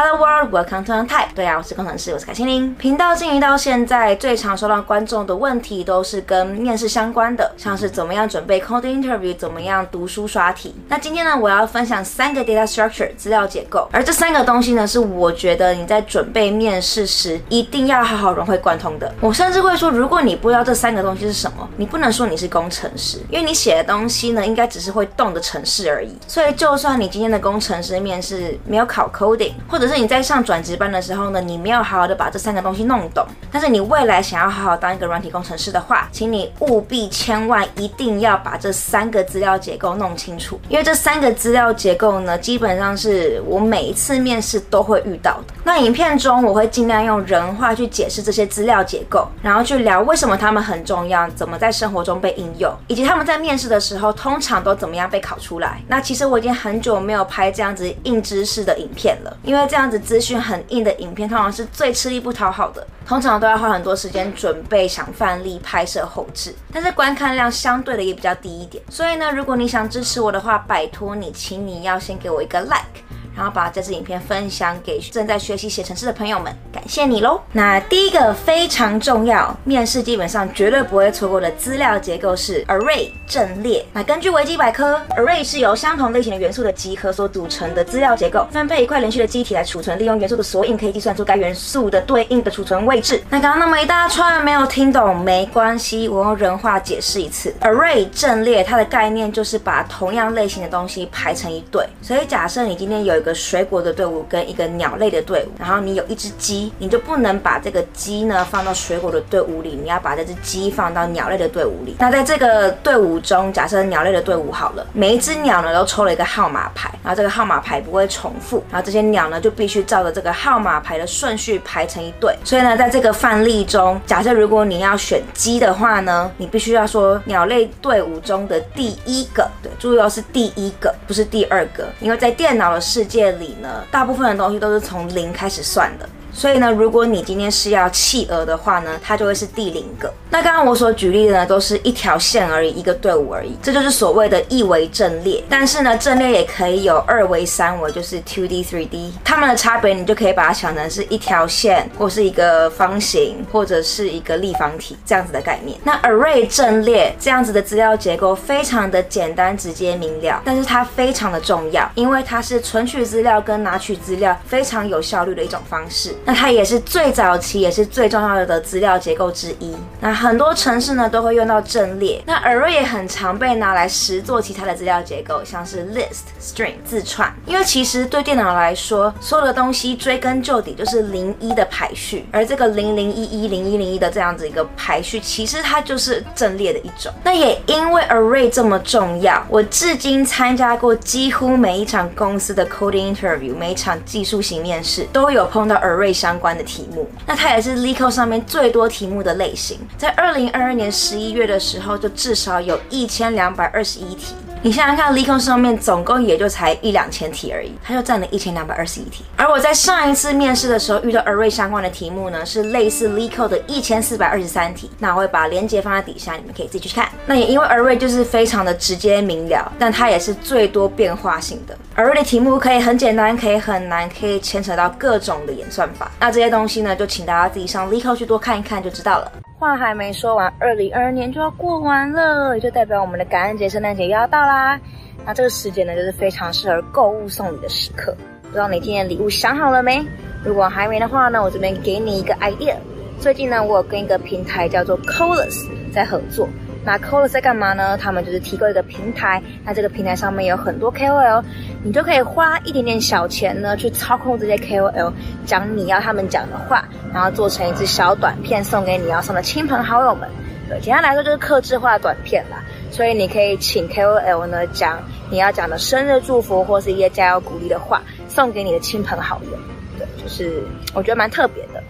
Hello World, Welcome to Type。对啊，我是工程师，我是凯心玲。频道经营到现在，最常收到观众的问题都是跟面试相关的，像是怎么样准备 coding interview，怎么样读书刷题。那今天呢，我要分享三个 data structure 资料结构，而这三个东西呢，是我觉得你在准备面试时一定要好好融会贯通的。我甚至会说，如果你不知道这三个东西是什么，你不能说你是工程师，因为你写的东西呢，应该只是会动的程式而已。所以，就算你今天的工程师面试没有考 coding，或者是你在上转职班的时候呢，你没有好好的把这三个东西弄懂，但是你未来想要好好当一个软体工程师的话，请你务必千万一定要把这三个资料结构弄清楚，因为这三个资料结构呢，基本上是我每一次面试都会遇到的。那影片中我会尽量用人话去解释这些资料结构，然后去聊为什么他们很重要，怎么在生活中被应用，以及他们在面试的时候通常都怎么样被考出来。那其实我已经很久没有拍这样子硬知识的影片了，因为这这样子资讯很硬的影片，通常是最吃力不讨好的，通常都要花很多时间准备、想范例、拍摄、后置，但是观看量相对的也比较低一点。所以呢，如果你想支持我的话，拜托你，请你要先给我一个 like。然后把这支影片分享给正在学习写程式的朋友们，感谢你喽。那第一个非常重要，面试基本上绝对不会错过的资料结构是 array 阵列。那根据维基百科，array 是由相同类型的元素的集合所组成的资料结构，分配一块连续的机体来储存，利用元素的索引可以计算出该元素的对应的储存位置。那刚刚那么一大串没有听懂没关系，我用人话解释一次。array 阵列它的概念就是把同样类型的东西排成一队，所以假设你今天有一个水果的队伍跟一个鸟类的队伍，然后你有一只鸡，你就不能把这个鸡呢放到水果的队伍里，你要把这只鸡放到鸟类的队伍里。那在这个队伍中，假设鸟类的队伍好了，每一只鸟呢都抽了一个号码牌，然后这个号码牌不会重复，然后这些鸟呢就必须照着这个号码牌的顺序排成一队。所以呢，在这个范例中，假设如果你要选鸡的话呢，你必须要说鸟类队伍中的第一个，对，注意哦，是第一个，不是第二个，因为在电脑的世界里。呢，大部分的东西都是从零开始算的。所以呢，如果你今天是要弃鹅的话呢，它就会是第零个。那刚刚我所举例的呢，都是一条线而已，一个队伍而已，这就是所谓的一维阵列。但是呢，阵列也可以有二维、三维，就是 two D、three D。它们的差别，你就可以把它想成是一条线，或是一个方形，或者是一个立方体这样子的概念。那 array 阵列这样子的资料结构非常的简单、直接、明了，但是它非常的重要，因为它是存取资料跟拿取资料非常有效率的一种方式。那它也是最早期也是最重要的资料结构之一。那很多城市呢都会用到阵列。那 array 也很常被拿来实作其他的资料结构，像是 list、string 字串。因为其实对电脑来说，所有的东西追根究底就是零一的排序，而这个零零一一零一零一的这样子一个排序，其实它就是阵列的一种。那也因为 array 这么重要，我至今参加过几乎每一场公司的 coding interview，每一场技术型面试都有碰到 array。相关的题目，那它也是 Leeco 上面最多题目的类型。在二零二二年十一月的时候，就至少有一千两百二十一题。你想想看 Leeco 书上面总共也就才一两千题而已，它就占了一千两百二十一题。而我在上一次面试的时候遇到 Array 相关的题目呢，是类似 Leeco 的一千四百二十三题。那我会把链接放在底下，你们可以自己去看。那也因为 Array 就是非常的直接明了，但它也是最多变化性的。Array 的题目可以很简单，可以很难，可以牵扯到各种的演算法。那这些东西呢，就请大家自己上 Leeco 去多看一看就知道了。话还没说完，二零二二年就要过完了，也就代表我们的感恩节、圣诞节又要到啦。那这个时间呢，就是非常适合购物送礼的时刻。不知道你今天的礼物想好了没？如果还没的话呢，我这边给你一个 idea。最近呢，我有跟一个平台叫做 Coolest 在合作。那 KOL 在干嘛呢？他们就是提供一个平台，那这个平台上面有很多 KOL，你就可以花一点点小钱呢，去操控这些 KOL，讲你要他们讲的话，然后做成一支小短片送给你要送的亲朋好友们。对，简单来说就是客制化短片啦。所以你可以请 KOL 呢讲你要讲的生日祝福或是一些加油鼓励的话，送给你的亲朋好友。对，就是我觉得蛮特别的。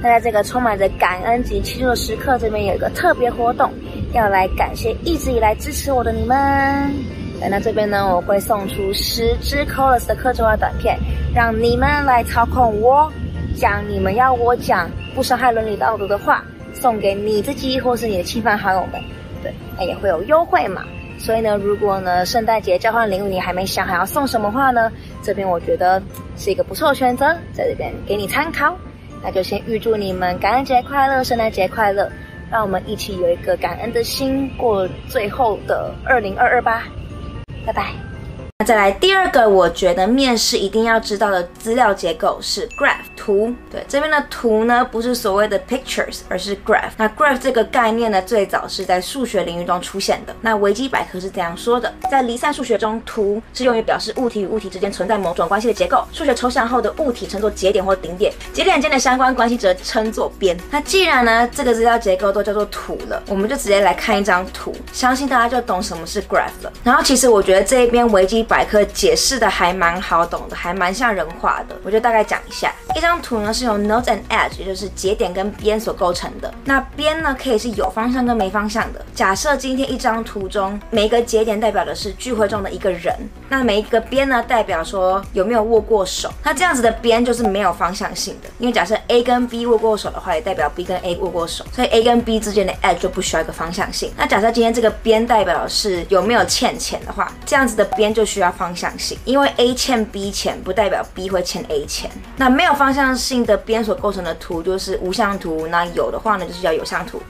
那在这个充满着感恩及庆祝的时刻，这边有一个特别活动，要来感谢一直以来支持我的你们。那这边呢，我会送出十支 Coolest 的客制化短片，让你们来操控我，讲你们要我讲不伤害伦理道德的话，送给你自己或是你的亲朋好友们。对，那也会有优惠嘛。所以呢，如果呢圣诞节交换礼物你还没想好要送什么话呢，这边我觉得是一个不错的选择，在这边给你参考。那就先预祝你们感恩节快乐，圣诞节快乐，让我们一起有一个感恩的心过最后的二零二二吧，拜拜。那再来第二个，我觉得面试一定要知道的资料结构是 graph 图。对，这边的图呢，不是所谓的 pictures，而是 graph。那 graph 这个概念呢，最早是在数学领域中出现的。那维基百科是这样说的：在离散数学中，图是用于表示物体与物体之间存在某种关系的结构。数学抽象后的物体称作节点或顶点，节点间的相关关系则称作边。那既然呢，这个资料结构都叫做图了，我们就直接来看一张图，相信大家就懂什么是 graph 了。然后其实我觉得这一边维基。百科解释的还蛮好懂的，还蛮像人话的，我就大概讲一下。一张图呢是由 node and edge，也就是节点跟边所构成的。那边呢可以是有方向跟没方向的。假设今天一张图中每一个节点代表的是聚会中的一个人，那每一个边呢代表说有没有握过手。那这样子的边就是没有方向性的，因为假设 A 跟 B 握过手的话，也代表 B 跟 A 握过手，所以 A 跟 B 之间的 edge 就不需要一个方向性。那假设今天这个边代表的是有没有欠钱的话，这样子的边就需要方向性，因为 A 欠 B 钱不代表 B 会欠 A 钱。那没有方向向性的边所构成的图就是无向图，那有的话呢就是叫有向图。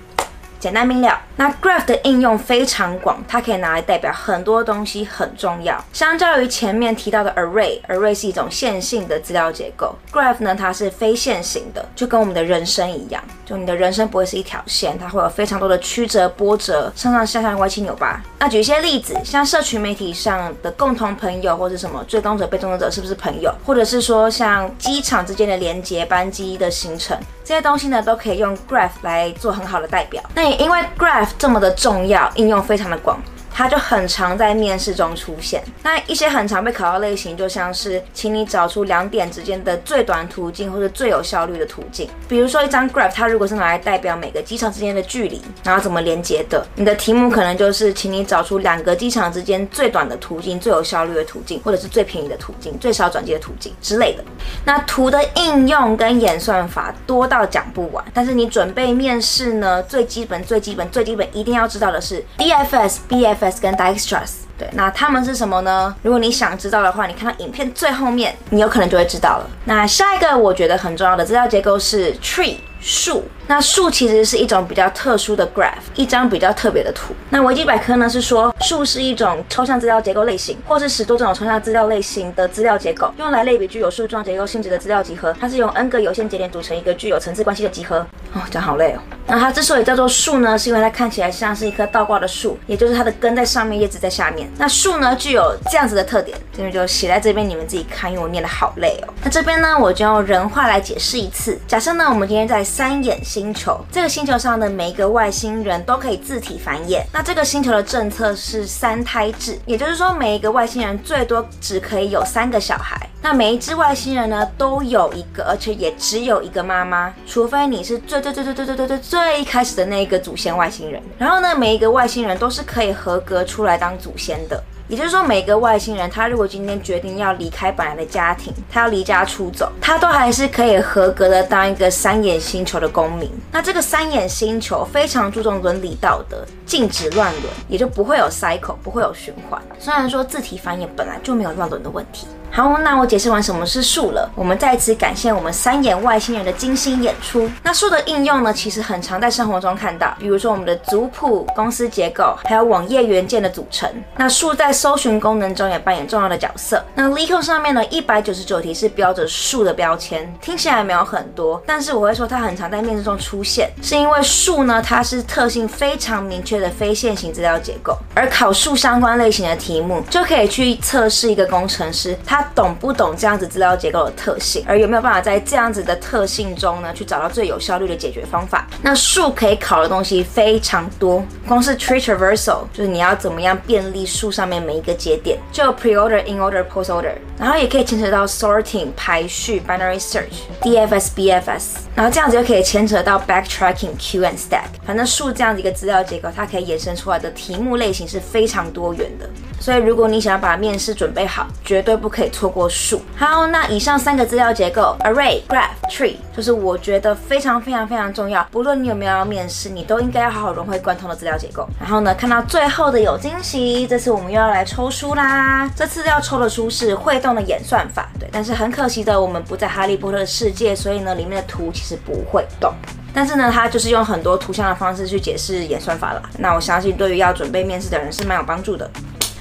简单明了。那 graph 的应用非常广，它可以拿来代表很多东西，很重要。相较于前面提到的 array，array 是一种线性的资料结构，graph 呢它是非线性的，就跟我们的人生一样，就你的人生不会是一条线，它会有非常多的曲折波折，上上下下歪七扭八。那举一些例子，像社群媒体上的共同朋友，或者什么追踪者、被踪者是不是朋友，或者是说像机场之间的连接、班机的行程，这些东西呢都可以用 graph 来做很好的代表。那因为 graph 这么的重要，应用非常的广。它就很常在面试中出现。那一些很常被考到类型，就像是请你找出两点之间的最短途径或者最有效率的途径。比如说一张 graph，它如果是拿来代表每个机场之间的距离，然后怎么连接的，你的题目可能就是请你找出两个机场之间最短的途径、最有效率的途径，或者是最便宜的途径、最少转机的途径之类的。那图的应用跟演算法多到讲不完，但是你准备面试呢，最基本、最基本、最基本一定要知道的是 DFS、BFS。跟 Dijkstra's，对，那他们是什么呢？如果你想知道的话，你看到影片最后面，你有可能就会知道了。那下一个我觉得很重要的资料结构是 tree 树。那树其实是一种比较特殊的 graph，一张比较特别的图。那维基百科呢是说，树是一种抽象资料结构类型，或是十多种抽象资料类型的资料结构，用来类比具有树状结构性质的资料集合。它是用 n 个有限节点组成一个具有层次关系的集合。哦，讲好累哦。那它之所以叫做树呢，是因为它看起来像是一棵倒挂的树，也就是它的根在上面，叶子在下面。那树呢具有这样子的特点，这边就写在这边，你们自己看，因为我念得好累哦。那这边呢，我就用人话来解释一次。假设呢，我们今天在三眼星球，这个星球上的每一个外星人都可以自体繁衍。那这个星球的政策是三胎制，也就是说每一个外星人最多只可以有三个小孩。那每一只外星人呢都有一个，而且也只有一个妈妈，除非你是最最最最最最最最最一开始的那一个祖先外星人。然后呢，每一个外星人都是可以合格出来当祖先的。也就是说，每个外星人，他如果今天决定要离开本来的家庭，他要离家出走，他都还是可以合格的当一个三眼星球的公民。那这个三眼星球非常注重伦理道德，禁止乱伦，也就不会有 cycle，不会有循环。虽然说自体繁衍本来就没有乱伦的问题。好，那我解释完什么是树了。我们再次感谢我们三眼外星人的精心演出。那树的应用呢，其实很常在生活中看到，比如说我们的族谱、公司结构，还有网页元件的组成。那树在搜寻功能中也扮演重要的角色。那 Leeco 上面呢，一百九十九题是标着树的标签，听起来没有很多，但是我会说它很常在面试中出现，是因为树呢，它是特性非常明确的非线性资料结构，而考树相关类型的题目就可以去测试一个工程师他。懂不懂这样子资料结构的特性，而有没有办法在这样子的特性中呢，去找到最有效率的解决方法？那树可以考的东西非常多，光是 tree traversal 就是你要怎么样便利树上面每一个节点，就 pre-order、in-order、post-order，然后也可以牵扯到 sorting 排序、binary search、DFS、BFS，然后这样子就可以牵扯到 backtracking、Q and stack。反正树这样的一个资料结构，它可以衍生出来的题目类型是非常多元的。所以如果你想要把面试准备好，绝对不可以错过数。好，那以上三个资料结构：array、graph、tree，就是我觉得非常非常非常重要。不论你有没有要面试，你都应该要好好融会贯通的资料结构。然后呢，看到最后的有惊喜，这次我们又要来抽书啦。这次要抽的书是《会动的演算法》，对，但是很可惜的，我们不在哈利波特的世界，所以呢，里面的图其实不会动。但是呢，它就是用很多图像的方式去解释演算法了。那我相信对于要准备面试的人是蛮有帮助的。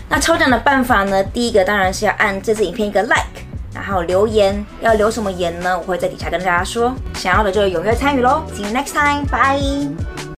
那抽奖的办法呢？第一个当然是要按这支影片一个 like，然后留言，要留什么言呢？我会在底下跟大家说。想要的就踊跃参与喽。See you next time，bye。